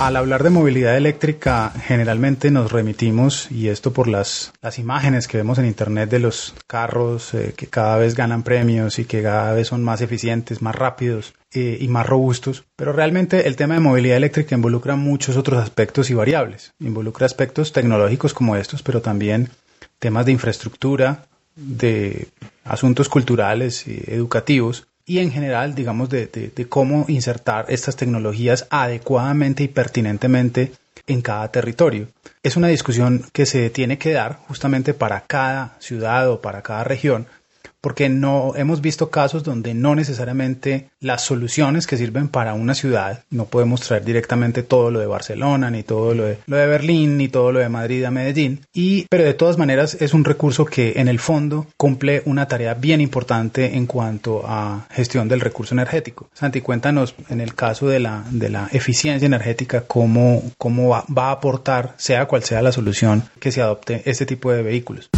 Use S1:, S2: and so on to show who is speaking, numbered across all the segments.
S1: Al hablar de movilidad eléctrica, generalmente nos remitimos, y esto por las, las imágenes que vemos en Internet de los carros eh, que cada vez ganan premios y que cada vez son más eficientes, más rápidos eh, y más robustos. Pero realmente el tema de movilidad eléctrica involucra muchos otros aspectos y variables. Involucra aspectos tecnológicos como estos, pero también temas de infraestructura, de asuntos culturales y educativos y en general, digamos, de, de, cómo insertar estas tecnologías adecuadamente y pertinentemente en cada territorio. Es una discusión que se tiene que dar justamente para cada ciudad o para cada región, porque no hemos visto casos donde no necesariamente las soluciones que sirven para una ciudad, no podemos traer directamente todo lo de Barcelona, ni todo lo de, lo de Berlín, ni todo lo de Madrid a Medellín, y, pero de todas maneras es un recurso que en el fondo cumple una tarea bien importante en cuanto a gestión del recurso energético. Santi, cuéntanos en el caso de la, de la eficiencia energética, cómo, cómo va, va a aportar, sea cual sea la solución, que se adopte este tipo de vehículos.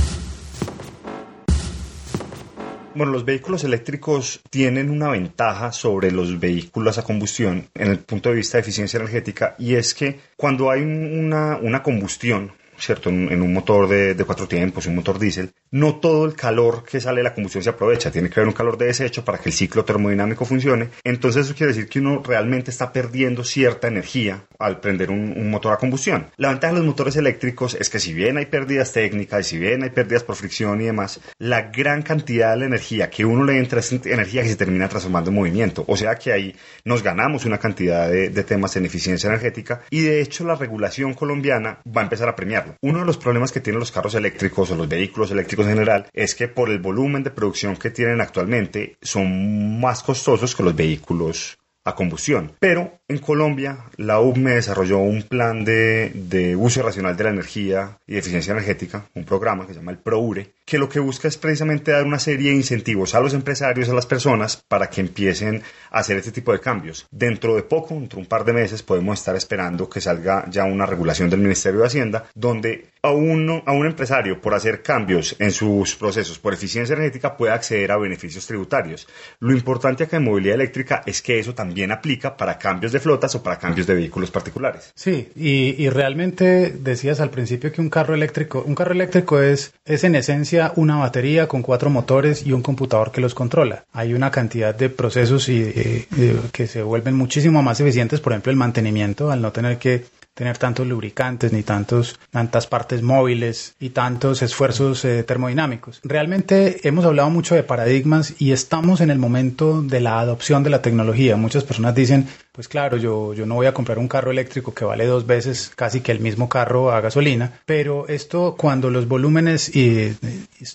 S2: Bueno, los vehículos eléctricos tienen una ventaja sobre los vehículos a combustión en el punto de vista de eficiencia energética y es que cuando hay una, una combustión, ¿cierto? En, un motor de, cuatro tiempos, un motor diésel, no todo el calor que sale de la combustión se aprovecha. Tiene que haber un calor de desecho para que el ciclo termodinámico funcione. Entonces eso quiere decir que uno realmente está perdiendo cierta energía al prender un, motor a combustión. La ventaja de los motores eléctricos es que si bien hay pérdidas técnicas si bien hay pérdidas por fricción y demás, la gran cantidad de la energía que uno le entra es energía que se termina transformando en movimiento. O sea que ahí nos ganamos una cantidad de, de temas en eficiencia energética y de hecho la regulación colombiana va a empezar a premiarlo. Uno de los problemas que tienen los carros eléctricos o los vehículos eléctricos en general es que por el volumen de producción que tienen actualmente son más costosos que los vehículos a combustión. Pero en Colombia la UBME desarrolló un plan de, uso racional de la energía y de eficiencia energética, un programa que se llama el PROURE, que lo que busca es precisamente dar una serie de incentivos a los empresarios, a las personas, para que empiecen a hacer este tipo de cambios. Dentro de poco, dentro de un par de meses, podemos estar esperando que salga ya una regulación del Ministerio de Hacienda, donde a, uno, a un empresario, por hacer cambios en sus procesos por eficiencia energética, pueda acceder a beneficios tributarios. Lo importante acá en movilidad eléctrica es que eso también aplica para cambios de flotas o para cambios de vehículos particulares.
S1: Sí, y, y realmente decías al principio que un carro eléctrico, un carro eléctrico es, es en esencia una batería con cuatro motores y un computador que los controla. Hay una cantidad de procesos y, que se vuelven muchísimo más eficientes, por ejemplo el mantenimiento, al no tener que tener tantos lubricantes ni tantos, tantas partes móviles y tantos esfuerzos eh, termodinámicos. Realmente hemos hablado mucho de paradigmas y estamos en el momento de la adopción de la tecnología. Muchas personas dicen, pues claro, yo, yo no voy a comprar un carro eléctrico que vale dos veces casi que el mismo carro a gasolina, pero esto cuando los volúmenes eh,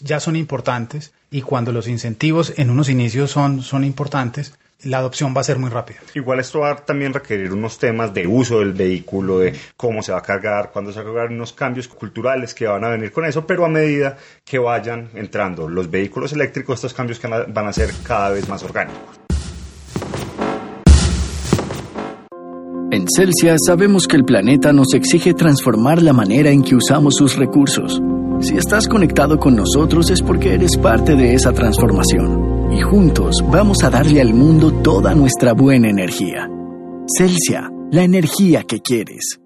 S1: ya son importantes y cuando los incentivos en unos inicios son, son importantes, la adopción va a ser muy rápida.
S2: Igual esto va a también requerir unos temas de uso del vehículo, de cómo se va a cargar, cuándo se va a cargar, unos cambios culturales que van a venir con eso, pero a medida que vayan entrando los vehículos eléctricos, estos cambios van a ser cada vez más orgánicos.
S3: En Celsia sabemos que el planeta nos exige transformar la manera en que usamos sus recursos. Si estás conectado con nosotros es porque eres parte de esa transformación y juntos vamos a darle al mundo toda nuestra buena energía. Celsia, la energía que quieres.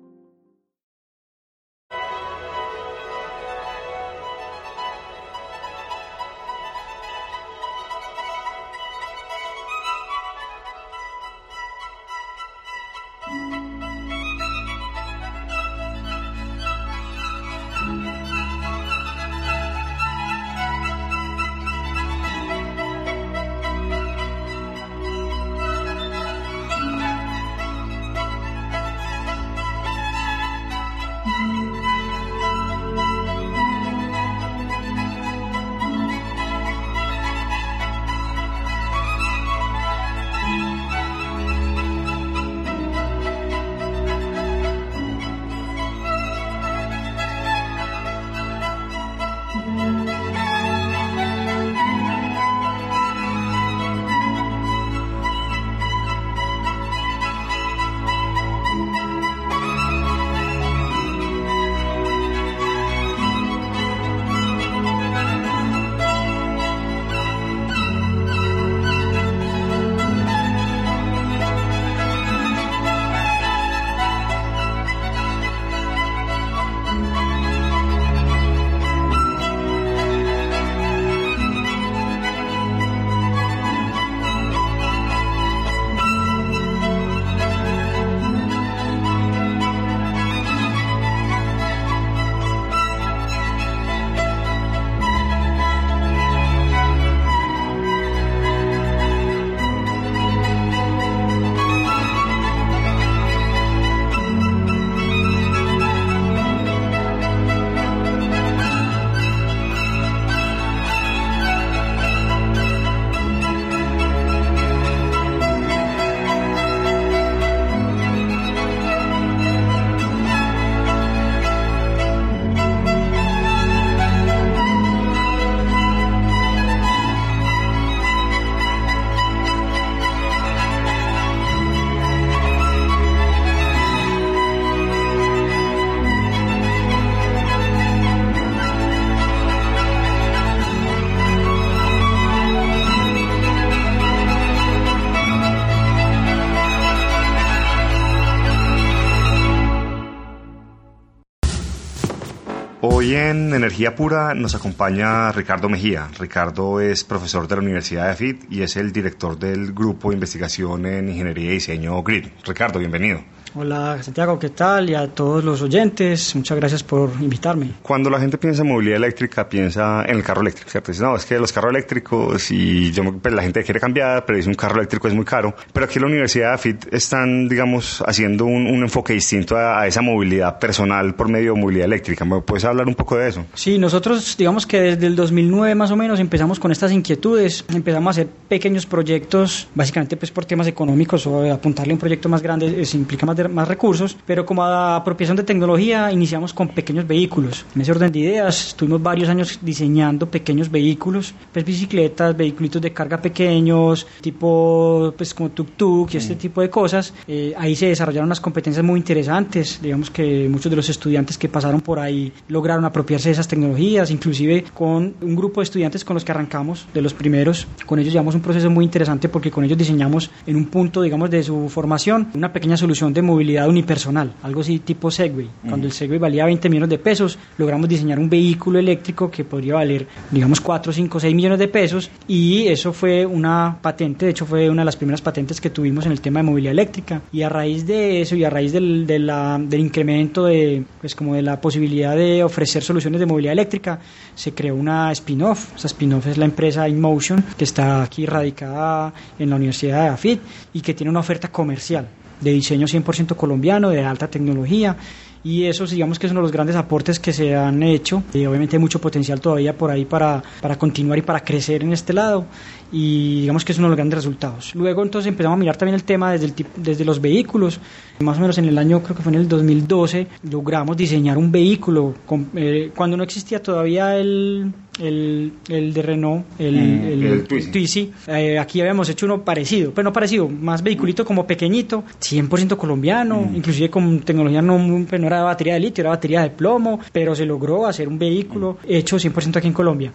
S2: Energía Pura nos acompaña Ricardo Mejía. Ricardo es profesor de la Universidad de AFIT y es el director del Grupo de Investigación en Ingeniería y Diseño GRID. Ricardo, bienvenido.
S4: Hola Santiago, ¿qué tal? Y a todos los oyentes, muchas gracias por invitarme.
S2: Cuando la gente piensa en movilidad eléctrica, piensa en el carro eléctrico, ¿cierto? Dice, no, es que los carros eléctricos y yo, pues, la gente quiere cambiar, pero dice un carro eléctrico es muy caro. Pero aquí en la Universidad de AFIT están, digamos, haciendo un, enfoque distinto a, esa movilidad personal por medio de movilidad eléctrica. ¿Me puedes hablar un poco de eso?
S4: Sí, nosotros, digamos que desde el 2009 más o menos empezamos con estas inquietudes, empezamos a hacer pequeños proyectos, básicamente pues por temas económicos o apuntarle a un proyecto más grande se implica más más recursos, pero como apropiación de tecnología iniciamos con pequeños vehículos. En ese orden de ideas, estuvimos varios años diseñando pequeños vehículos, pues bicicletas, vehículos de carga pequeños, tipo pues como tuk-tuk y este mm. tipo de cosas. Eh, ahí se desarrollaron unas competencias muy interesantes, digamos que muchos de los estudiantes que pasaron por ahí lograron apropiarse de esas tecnologías, inclusive con un grupo de estudiantes con los que arrancamos, de los primeros, con ellos llevamos un proceso muy interesante porque con ellos diseñamos en un punto, digamos, de su formación una pequeña solución de movilidad unipersonal, algo así tipo Segway. Cuando el Segway valía 20 millones de pesos, logramos diseñar un vehículo eléctrico que podría valer, digamos, 4, 5, 6 millones de pesos y eso fue una patente, de hecho fue una de las primeras patentes que tuvimos en el tema de movilidad eléctrica y a raíz de eso y a raíz del, de la, del incremento de, pues como de la posibilidad de ofrecer soluciones de movilidad eléctrica, se creó una spin-off. Esa spin-off es la empresa InMotion que está aquí radicada en la Universidad de AFIT y que tiene una oferta comercial de diseño 100% colombiano, de alta tecnología y eso digamos que es uno de los grandes aportes que se han hecho y obviamente hay mucho potencial todavía por ahí para, para continuar y para crecer en este lado y digamos que es uno de los grandes resultados. Luego entonces empezamos a mirar también el tema desde, el, desde los vehículos. Más o menos en el año, creo que fue en el 2012, logramos diseñar un vehículo eh, cuando no existía todavía el, el, el de Renault, el, mm, el, Twizy. Eh, aquí habíamos hecho uno parecido, pero no parecido, más vehiculito como pequeñito, 100% colombiano, mm. inclusive con tecnología no, pues no era batería de litio, era batería de plomo, pero se logró hacer un vehículo hecho 100% aquí en Colombia.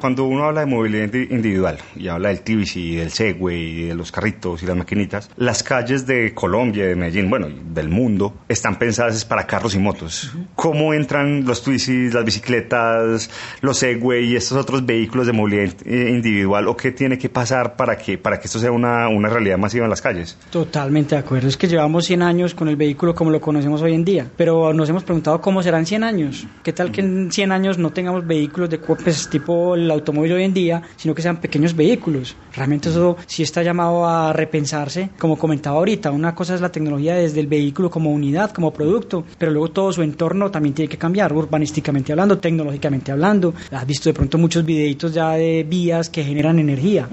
S2: Cuando uno habla de movilidad individual y habla del TBC, del Segway, y de los carritos y las maquinitas, las calles de Colombia, de Medellín, bueno, del mundo, están pensadas para carros y motos. ¿Cómo entran los Twizy, las bicicletas, los Segway y estos otros vehículos de movilidad individual? ¿O qué tiene que pasar para que, para que esto sea una, una realidad masiva en las calles?
S4: Totalmente de acuerdo. Es que llevamos 100 años con el vehículo como lo conocemos hoy en día, pero nos hemos preguntado cómo serán 100 años. ¿Qué tal que en 100 años no tengamos vehículos de pues, tipo el automóvil hoy en día, sino que sean pequeños vehículos. Realmente eso sí está llamado a repensarse, como comentaba ahorita, una cosa es la tecnología desde el vehículo como unidad, como producto, pero luego todo su entorno también tiene que cambiar, urbanísticamente hablando, tecnológicamente hablando. Has visto de pronto muchos videitos ya de vías que generan energía,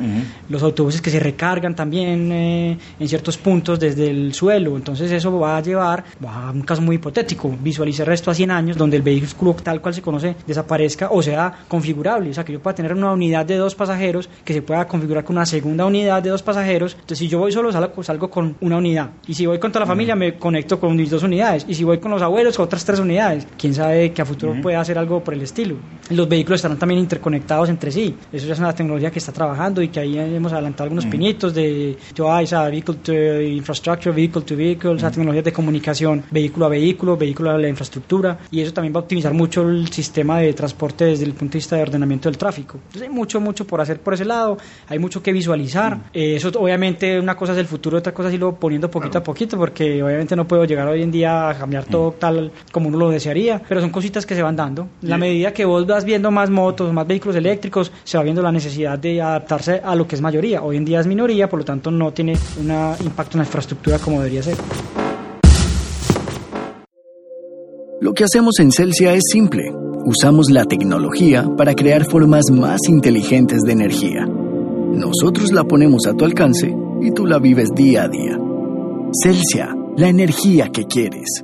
S4: los autobuses que se recargan también eh, en ciertos puntos desde el suelo, entonces eso va a llevar a un caso muy hipotético, visualizar esto a 100 años donde el vehículo tal cual se conoce desaparezca o sea configurable, o sea que yo pueda tener una unidad de dos pasajeros que se pueda configurar con una segunda unidad de dos pasajeros. Entonces, si yo voy solo, salgo, salgo con una unidad. Y si voy con toda la familia, me conecto con mis dos unidades. Y si voy con los abuelos, con otras tres unidades. Quién sabe que a futuro pueda hacer algo por el estilo. Los vehículos estarán también interconectados entre sí. Eso ya es una tecnología que está trabajando y que ahí hemos adelantado algunos pinitos de esa vehicle to infrastructure, vehicle to vehicle, esa tecnología de comunicación vehículo a vehículo, vehículo a la infraestructura. Y eso también va a optimizar mucho el sistema de transporte desde el punto de vista de ordenamiento del tráfico. Entonces hay mucho, mucho por hacer por ese lado, hay mucho que visualizar. Eh, eso obviamente una cosa es el futuro, otra cosa es irlo poniendo poquito a poquito, porque obviamente no puedo llegar hoy en día a cambiar todo tal como uno lo desearía, pero son cositas que se van dando. la medida que vos vas viendo más motos, más vehículos eléctricos, se va viendo la necesidad de adaptarse a lo que es mayoría. Hoy en día es minoría, por lo tanto no tiene un impacto en la infraestructura como debería ser.
S3: Lo que hacemos en Celsia es simple usamos la tecnología para crear formas más inteligentes de energía. Nosotros la ponemos a tu alcance y tú la vives día a día. Celsia, la energía que quieres.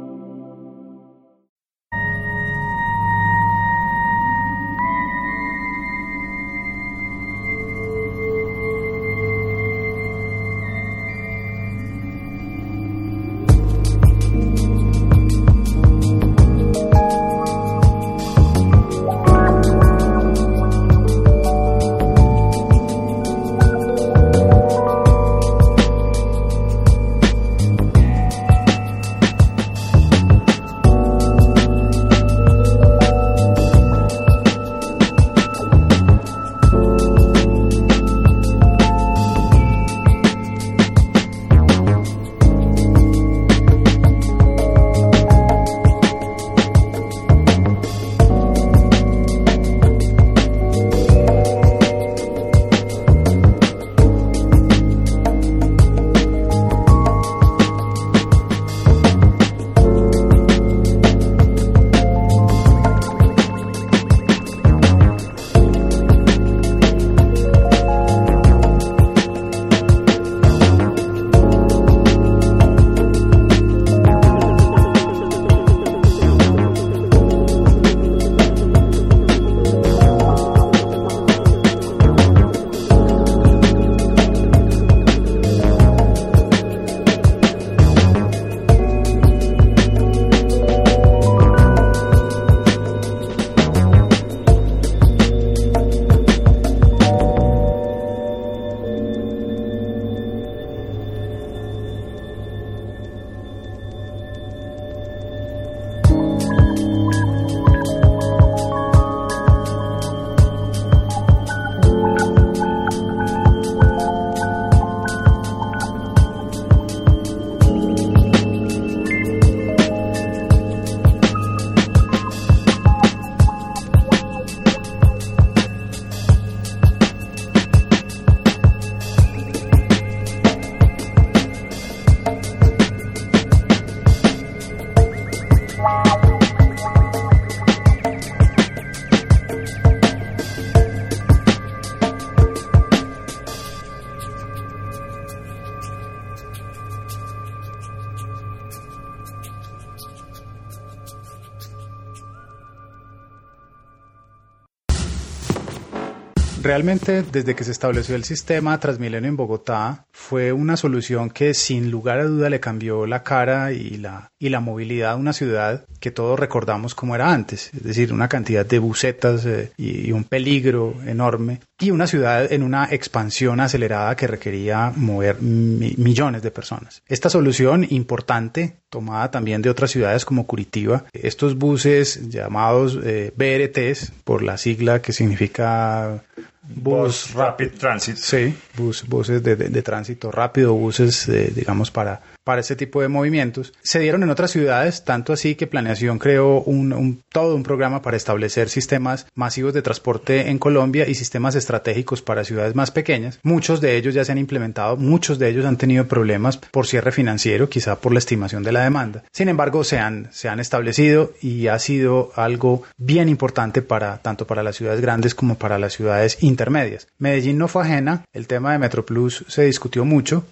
S1: Realmente, desde que se estableció el sistema Transmilenio en Bogotá, fue una solución que sin lugar a duda le cambió la cara y la, y la movilidad a una ciudad que todos recordamos como era antes, es decir, una cantidad de bucetas eh, y, un peligro enorme, y una ciudad en una expansión acelerada que requería mover millones de personas. Esta solución importante, tomada también de otras ciudades como Curitiba, estos buses llamados eh, BRTs, por la sigla que significa
S2: Bus Rapid Transit.
S1: Sí, bus, buses de, de, tránsito rápido, buses, digamos, para, para este tipo de movimientos. Se dieron en otras ciudades, tanto así que Planeación creó un, todo un programa para establecer sistemas masivos de transporte en Colombia y sistemas estratégicos para ciudades más pequeñas. Muchos de ellos ya se han implementado, muchos de ellos han tenido problemas por cierre financiero, quizá por la estimación de la demanda. Sin embargo, se han, se han establecido y ha sido algo bien importante para tanto para las ciudades grandes como para las ciudades intermedias. Medellín no fue ajena, el tema de MetroPlus se discutió mucho,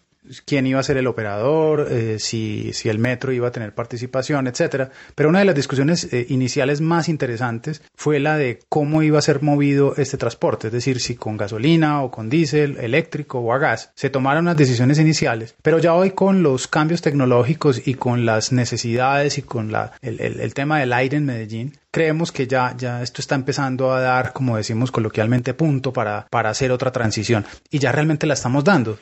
S1: quién iba a ser el operador, eh, si, si, el metro iba a tener participación, etcétera. Pero una de las discusiones eh, iniciales más interesantes fue la de cómo iba a ser movido este transporte, es decir, si con gasolina o con diésel, eléctrico o a gas. Se tomaron las decisiones iniciales, pero ya hoy con los cambios tecnológicos y con las necesidades y con la, el, el, el tema del aire en Medellín, creemos que ya, ya esto está empezando a dar, como decimos coloquialmente, punto para, para hacer otra transición. Y ya realmente la estamos dando.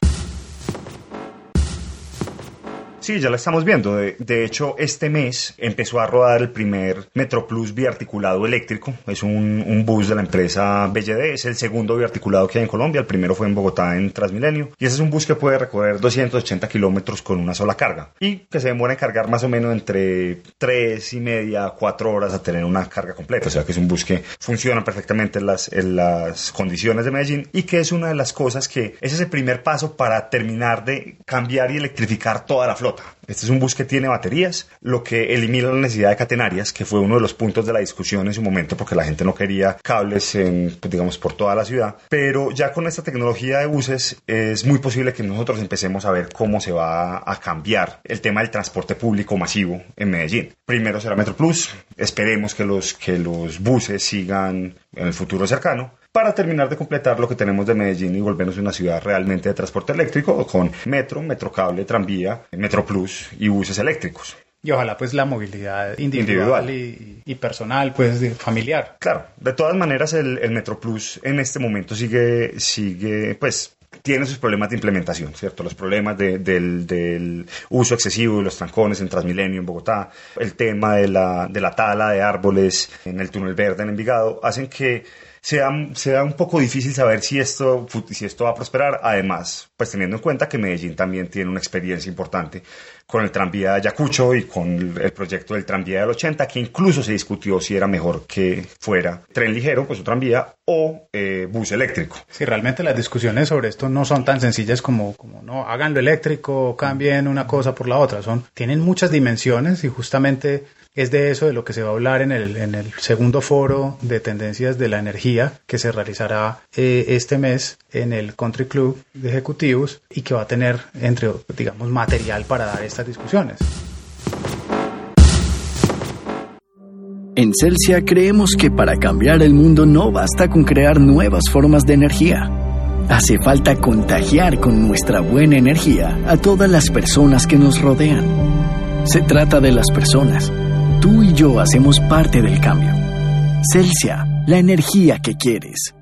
S2: Sí, ya la estamos viendo. De, hecho, este mes empezó a rodar el primer MetroPlus biarticulado eléctrico. Es un, bus de la empresa BLD. Es el segundo biarticulado que hay en Colombia. El primero fue en Bogotá en Transmilenio. Y ese es un bus que puede recorrer 280 kilómetros con una sola carga. Y que se demora en cargar más o menos entre 3 y media, 4 horas a tener una carga completa. O sea que es un bus que funciona perfectamente en las, en las condiciones de Medellín. Y que es una de las cosas que ese es el primer paso para terminar de cambiar y electrificar toda la flota. Este es un bus que tiene baterías, lo que elimina la necesidad de catenarias, que fue uno de los puntos de la discusión en su momento, porque la gente no quería cables, en, pues, digamos, por toda la ciudad. Pero ya con esta tecnología de buses es muy posible que nosotros empecemos a ver cómo se va a cambiar el tema del transporte público masivo en Medellín. Primero será Metro Plus, esperemos que los, que los buses sigan en el futuro cercano, para terminar de completar lo que tenemos de Medellín y volvernos una ciudad realmente de transporte eléctrico con metro, metrocable, tranvía, metro plus y buses eléctricos.
S1: Y ojalá pues la movilidad individual, Y, personal, pues familiar.
S2: Claro, de todas maneras el, el Metro Plus en este momento sigue, sigue pues tiene sus problemas de implementación, ¿cierto? Los problemas del, del, uso excesivo de los trancones en Transmilenio, en Bogotá, el tema de la, de la tala de árboles en el túnel verde en Envigado, hacen que sea, sea un poco difícil saber si esto, si esto va a prosperar. Además, pues teniendo en cuenta que Medellín también tiene una experiencia importante con el tranvía de Ayacucho y con el proyecto del tranvía del 80, que incluso se discutió si era mejor que fuera tren ligero, pues un tranvía, o eh, bus eléctrico.
S1: Sí, realmente las discusiones sobre esto no son tan sencillas como, como no, háganlo eléctrico, cambien una cosa por la otra, son, tienen muchas dimensiones y justamente es de eso de lo que se va a hablar en el, segundo foro de tendencias de la energía que se realizará eh, este mes en el Country Club de Ejecutivos y que va a tener, entre, digamos, material para dar estas discusiones.
S3: En Celsia creemos que para cambiar el mundo no basta con crear nuevas formas de energía. Hace falta contagiar con nuestra buena energía a todas las personas que nos rodean. Se trata de las personas Tú y yo hacemos parte del cambio. Celsia, la energía que quieres.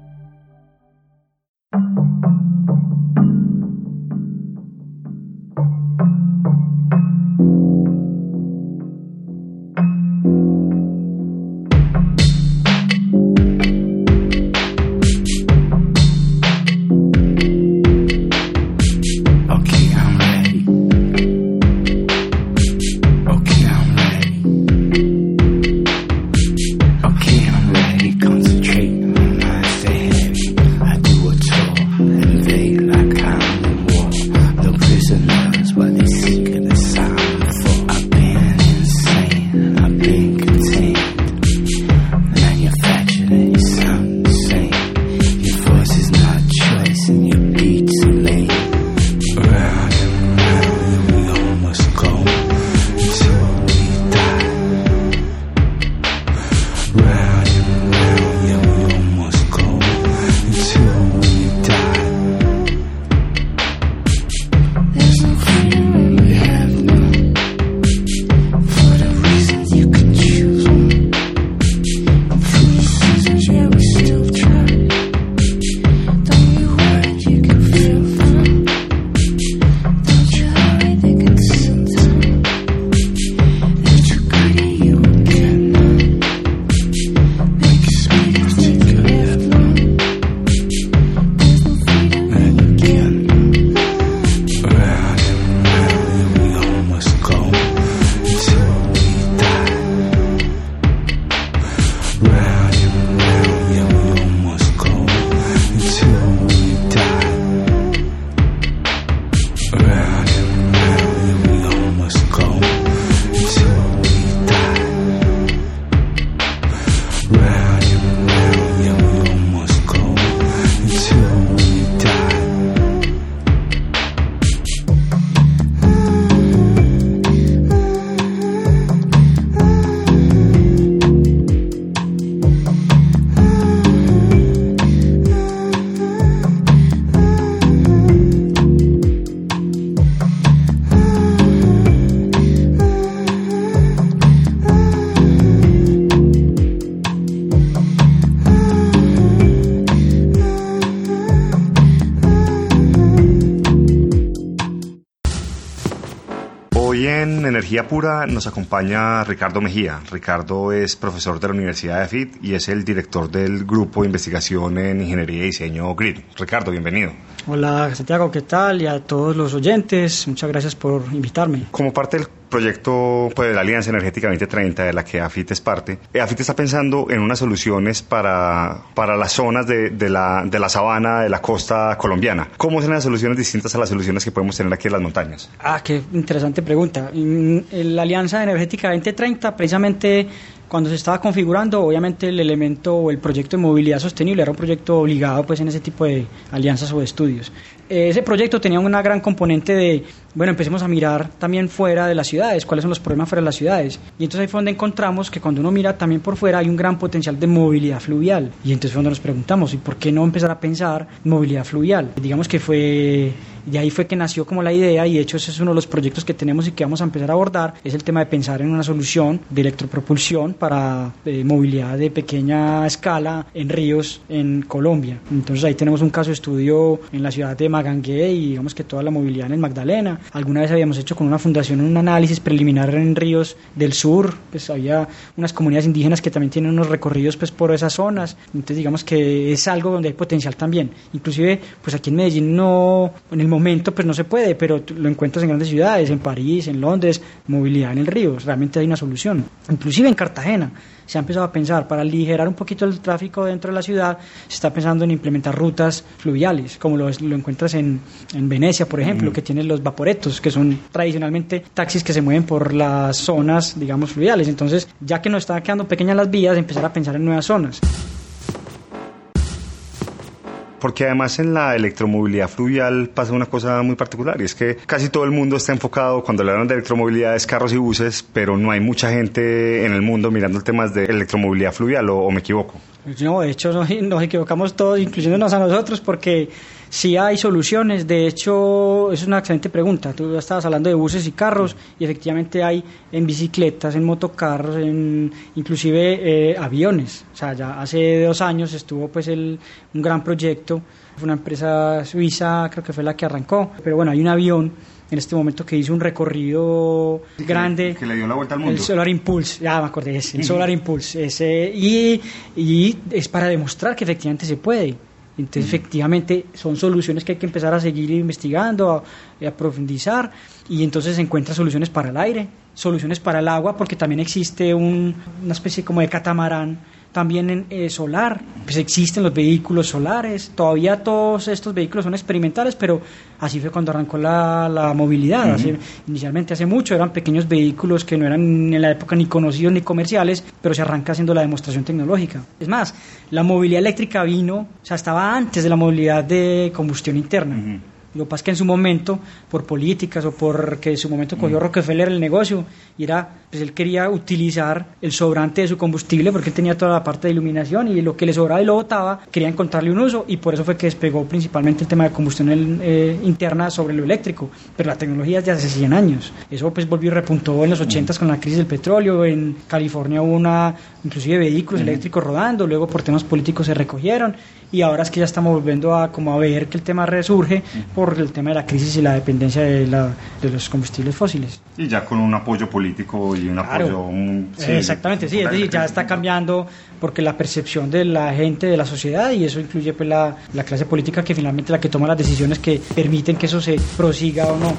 S2: Energía Pura nos acompaña Ricardo Mejía. Ricardo es profesor de la Universidad de AFIT y es el director del Grupo de Investigación en Ingeniería y Diseño GRID. Ricardo, bienvenido.
S4: Hola Santiago, ¿qué tal? Y a todos los oyentes, muchas gracias por invitarme.
S2: Como parte del proyecto pues, de la Alianza Energética 2030 de la que AFIT es parte, eh, AFIT está pensando en unas soluciones para, para las zonas de, de, la, de la sabana, de la costa colombiana. ¿Cómo son las soluciones distintas a las soluciones que podemos tener aquí en las montañas?
S4: Ah, qué interesante pregunta. La Alianza Energética 2030 precisamente cuando se estaba configurando, obviamente el elemento o el proyecto de movilidad sostenible era un proyecto obligado pues en ese tipo de alianzas o de estudios. Ese proyecto tenía una gran componente de, bueno, empecemos a mirar también fuera de las ciudades, cuáles son los problemas fuera de las ciudades. Y entonces ahí fue donde encontramos que cuando uno mira también por fuera hay un gran potencial de movilidad fluvial. Y entonces fue donde nos preguntamos, ¿y por qué no empezar a pensar movilidad fluvial? Digamos que fue de ahí fue que nació como la idea y de hecho ese es uno de los proyectos que tenemos y que vamos a empezar a abordar, es el tema de pensar en una solución de electropropulsión para eh, movilidad de pequeña escala en ríos en Colombia. Entonces ahí tenemos un caso de estudio en la ciudad de Magangué y digamos que toda la movilidad en el Magdalena. Alguna vez habíamos hecho con una fundación un análisis preliminar en ríos del sur, pues había unas comunidades indígenas que también tienen unos recorridos pues por esas zonas, entonces digamos que es algo donde hay potencial también. Inclusive pues aquí en Medellín no, en el momento pues no se puede, pero lo encuentras en grandes ciudades, en París, en Londres, movilidad en el río, realmente hay una solución. Inclusive en Cartagena se ha empezado a pensar para aligerar un poquito el tráfico dentro de la ciudad, se está pensando en implementar rutas fluviales, como lo, lo encuentras en, en, Venecia, por ejemplo, que tiene los vaporetos, que son tradicionalmente taxis que se mueven por las zonas, digamos, fluviales. Entonces, ya que nos están quedando pequeñas las vías, empezar a pensar en nuevas zonas
S2: porque además en la electromovilidad fluvial pasa una cosa muy particular y es que casi todo el mundo está enfocado cuando le de electromovilidad es carros y buses, pero no hay mucha gente en el mundo mirando el tema de electromovilidad fluvial o, me equivoco.
S4: No, de hecho nos equivocamos todos, incluyéndonos a nosotros, porque sí hay soluciones. De hecho, es una excelente pregunta. Tú estabas hablando de buses y carros, y efectivamente hay en bicicletas, en motocarros, en inclusive eh, aviones. O sea, ya hace dos años estuvo pues el, un gran proyecto, fue una empresa suiza, creo que fue la que arrancó. Pero bueno, hay un avión en este momento que hizo un recorrido grande.
S2: Que, le dio la vuelta al mundo.
S4: El Solar Impulse, ya me acordé, es el Solar Impulse. Ese, y, y es para demostrar que efectivamente se puede. Entonces, efectivamente, son soluciones que hay que empezar a seguir investigando, a, a, profundizar, y entonces se encuentran soluciones para el aire, soluciones para el agua, porque también existe un, una especie como de catamarán también en eh, solar, pues existen los vehículos solares, todavía todos estos vehículos son experimentales, pero así fue cuando arrancó la, la movilidad, inicialmente hace mucho eran pequeños vehículos que no eran en la época ni conocidos ni comerciales, pero se arranca haciendo la demostración tecnológica. Es más, la movilidad eléctrica vino, o sea, estaba antes de la movilidad de combustión interna. Lo que pasa es que en su momento, por políticas o porque en su momento cogió Rockefeller el negocio, y era, pues él quería utilizar el sobrante de su combustible porque él tenía toda la parte de iluminación y lo que le sobraba y lo botaba, quería encontrarle un uso y por eso fue que despegó principalmente el tema de combustión eh, interna sobre lo eléctrico. Pero la tecnología es de hace 100 años. Eso pues volvió y repuntó en los 80 con la crisis del petróleo. En California hubo una, inclusive vehículos eléctricos rodando, luego por temas políticos se recogieron y ahora es que ya estamos volviendo a como a ver que el tema resurge por el tema de la crisis y la dependencia de, la, de los combustibles fósiles.
S2: Y ya con un apoyo político y un
S4: claro.
S2: apoyo... Un,
S4: sí, Exactamente, sí, es decir, ya está cambiando porque la percepción de la gente, de la sociedad, y eso incluye pues la, la clase política que finalmente la que toma las decisiones que permiten que eso se prosiga o no.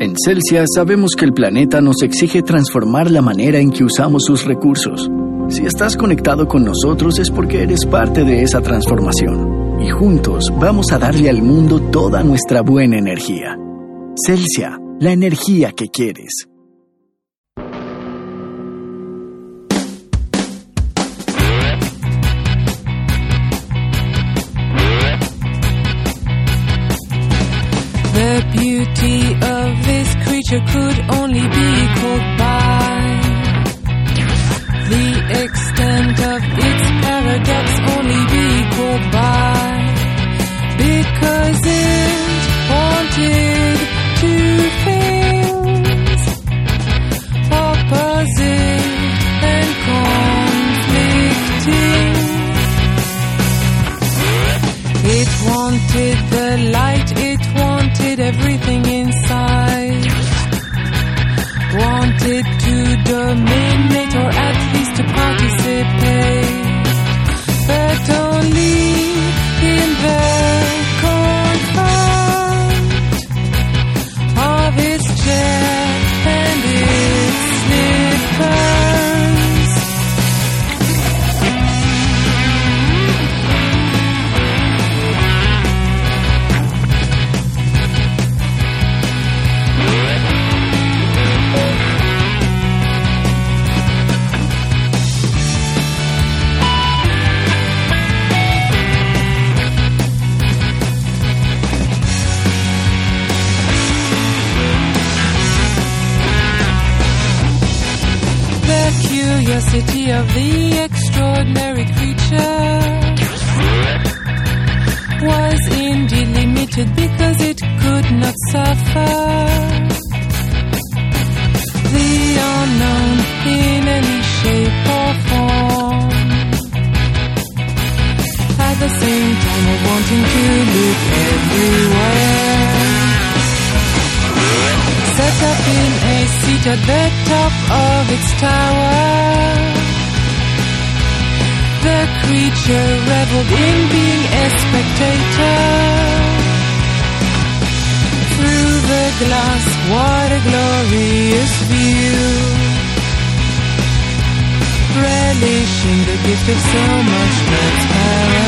S3: En Celsia sabemos que el planeta nos exige transformar la manera en que usamos sus recursos. Si estás conectado con nosotros es porque eres parte de esa transformación. Y juntos vamos a darle al mundo toda nuestra buena energía. Celsia, la energía que quieres.
S5: The beauty of this creature could only be called by the extent of its paradox only be called by addicted to things opposite and conflicting. It wanted the light, it wanted everything inside, wanted to dominate. Curiosity of the extraordinary creature was indeed limited because it could not suffer the unknown in any shape or form. At the same time of wanting to look everywhere set up in a seat at the top of its tower. The creature reveled in being a spectator. Through the glass, what a glorious view. Relishing the gift of so much transparence.